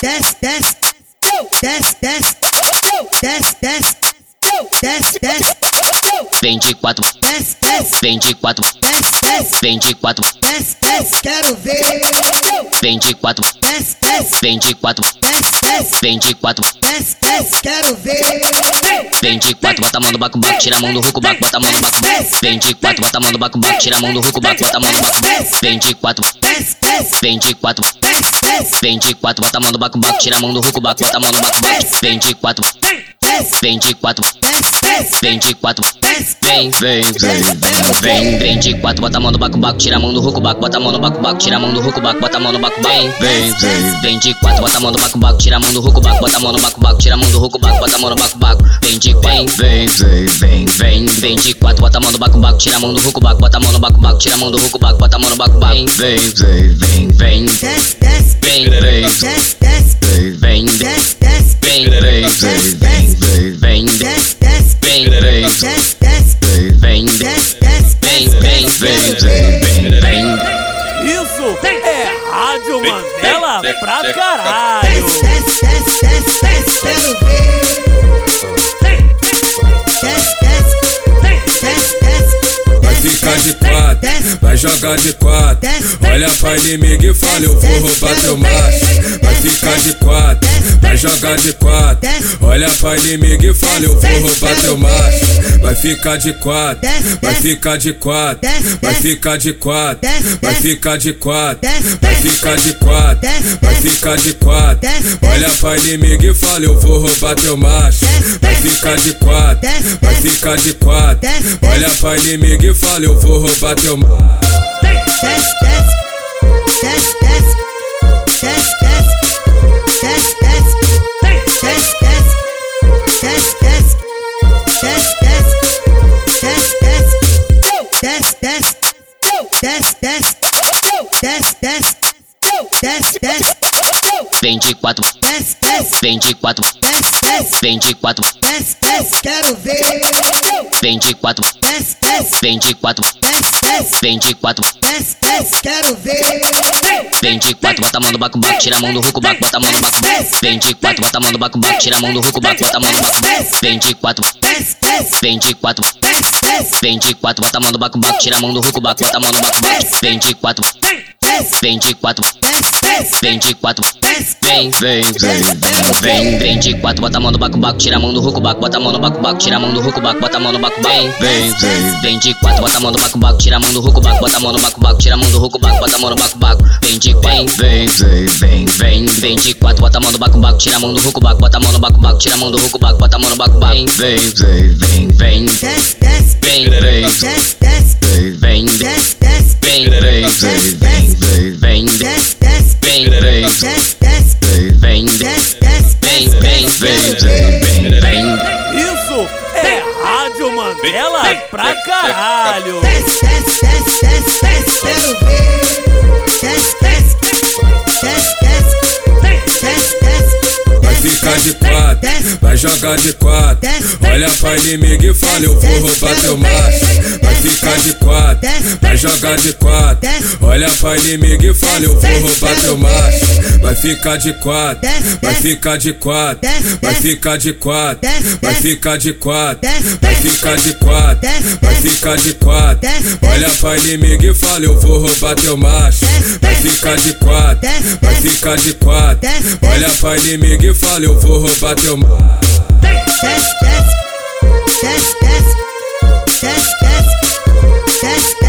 desce, desce, desce, desce, desce, desce, desce, desce, Vem de quatro, desce, desce, vem de quatro, desce, desce, vem de quatro, desce, desce, quero ver. vem de quatro, Desce, desce, vem de quatro, desce, vem de quatro, desce, desce, quero ver. vem de quatro, bota a mão no baco, baco, tira a mão do ruco, baco, bota a mão no baco, baco. Vem de quatro, bota a mão no baco, baco, tira a mão do ruco, baco, bota a mão no baco, baco. Vem de quatro, Desce, desce, vem de quatro, desce, desce, vem de quatro, bota a mão no baco, baco, tira a mão do ruco, baco, bota a mão no baco, baco. Vem de quatro, desce, vem de quatro, vem de quatro. Vem, vem, vem, vem, vem de quatro, bota a mão no baco, baco, tira a mão do ruco, baco, bota a mão no baco, baco, tira a mão do ruco, baco, bota a mão no baco, vem, vem, vem, vem de quatro, bota a mão no baco, baco, tira a mão do ruco, baco, bota a mão no baco, baco, tira a mão do ruco, baco, bota a mão no baco, baco, vem de vem, vem, vem, vem, vem, vem de quatro, bota a mão no baco, baco, tira a mão do ruco, baco, bota a mão no baco, baco, tira a mão do ruco, baco, bota a mão no baco, vem, vem, vem, vem, vem, vem, é Rádio Mandela pra caralho. Vai ficar de quatro, vai jogar de quatro. Olha pra inimigo e fala, eu vou roubar teu macho. Vai ficar de quatro, vai jogar de quatro. Olha pra inimigo e fala, eu vou roubar teu macho. Vai ficar de quatro, vai ficar de quatro, vai ficar de quatro, vai ficar de quatro, vai ficar de quatro, vai ficar de quatro. Olha pra inimigo e fala, eu vou roubar teu macho. Vai ficar de quatro, vai ficar de quatro. Olha pra inimigo e fala, eu vou roubar teu macho. desce, desce, desce, desce, desce, Vem de quatro, desce, desce, vem de quatro, desce, desce, vem de quatro, quero ver. vem de quatro, Desce, desce, vem de quatro, desce, desce, vem de quatro, quero ver. vem de quatro, bota a mão no baco, baco, tira a mão do ruco, baco, bota a mão no baco, baco. Vem de quatro, bota a mão no baco, baco, tira a mão do ruco, baco, bota a mão no baco, baco. Vem de quatro, Desce, desce, vem de quatro, desce, desce, vem de quatro, bota a mão no baco, baco, tira a mão do ruco, baco, bota a mão no baco, baco. Vem de quatro, vem de quatro, vem de quatro. Vem, vem, vem, vem, quatro, bota a mão no baco, baco, tira a mão do ruco, baco, bota a mão no baco, baco, tira a mão do ruco, baco, bota a mão no baco, vem, vem, vem, vem de quatro, bota a mão no baco, baco, tira a mão do ruco, baco, bota a mão no baco, baco, tira a mão do ruco, baco, bota a mão no baco, baco, vem de vem, vem, vem, vem, vem, de quatro, bota a mão no baco, baco, tira a mão do ruco, baco, bota a mão no baco, baco, tira a mão do ruco, baco, bota a mão no baco, vem, vem, vem, vem, vem, vem, vem, vem, Rádio Mandela pra caralho. desce, desce, desce, desce, desce, quero ver. Desce, desce, desce, desce, desce, desce, Vai ficar de quatro, vai jogar de quatro. Olha pra inimigo e fala, eu vou roubar teu macho. Vai ficar de quatro, vai jogar de quatro. Olha pra inimigo e fala, eu vou roubar teu macho. Vai ficar de quatro, vai ficar de quatro, vai ficar de quatro, vai ficar de quatro, vai ficar de quatro, vai ficar de quatro. Olha pra inimigo e fala, eu vou roubar teu macho. Vai ficar de quatro, vai ficar de quatro. Olha pra inimigo e fala, eu vou roubar teu macho. desce, desce, desce, That's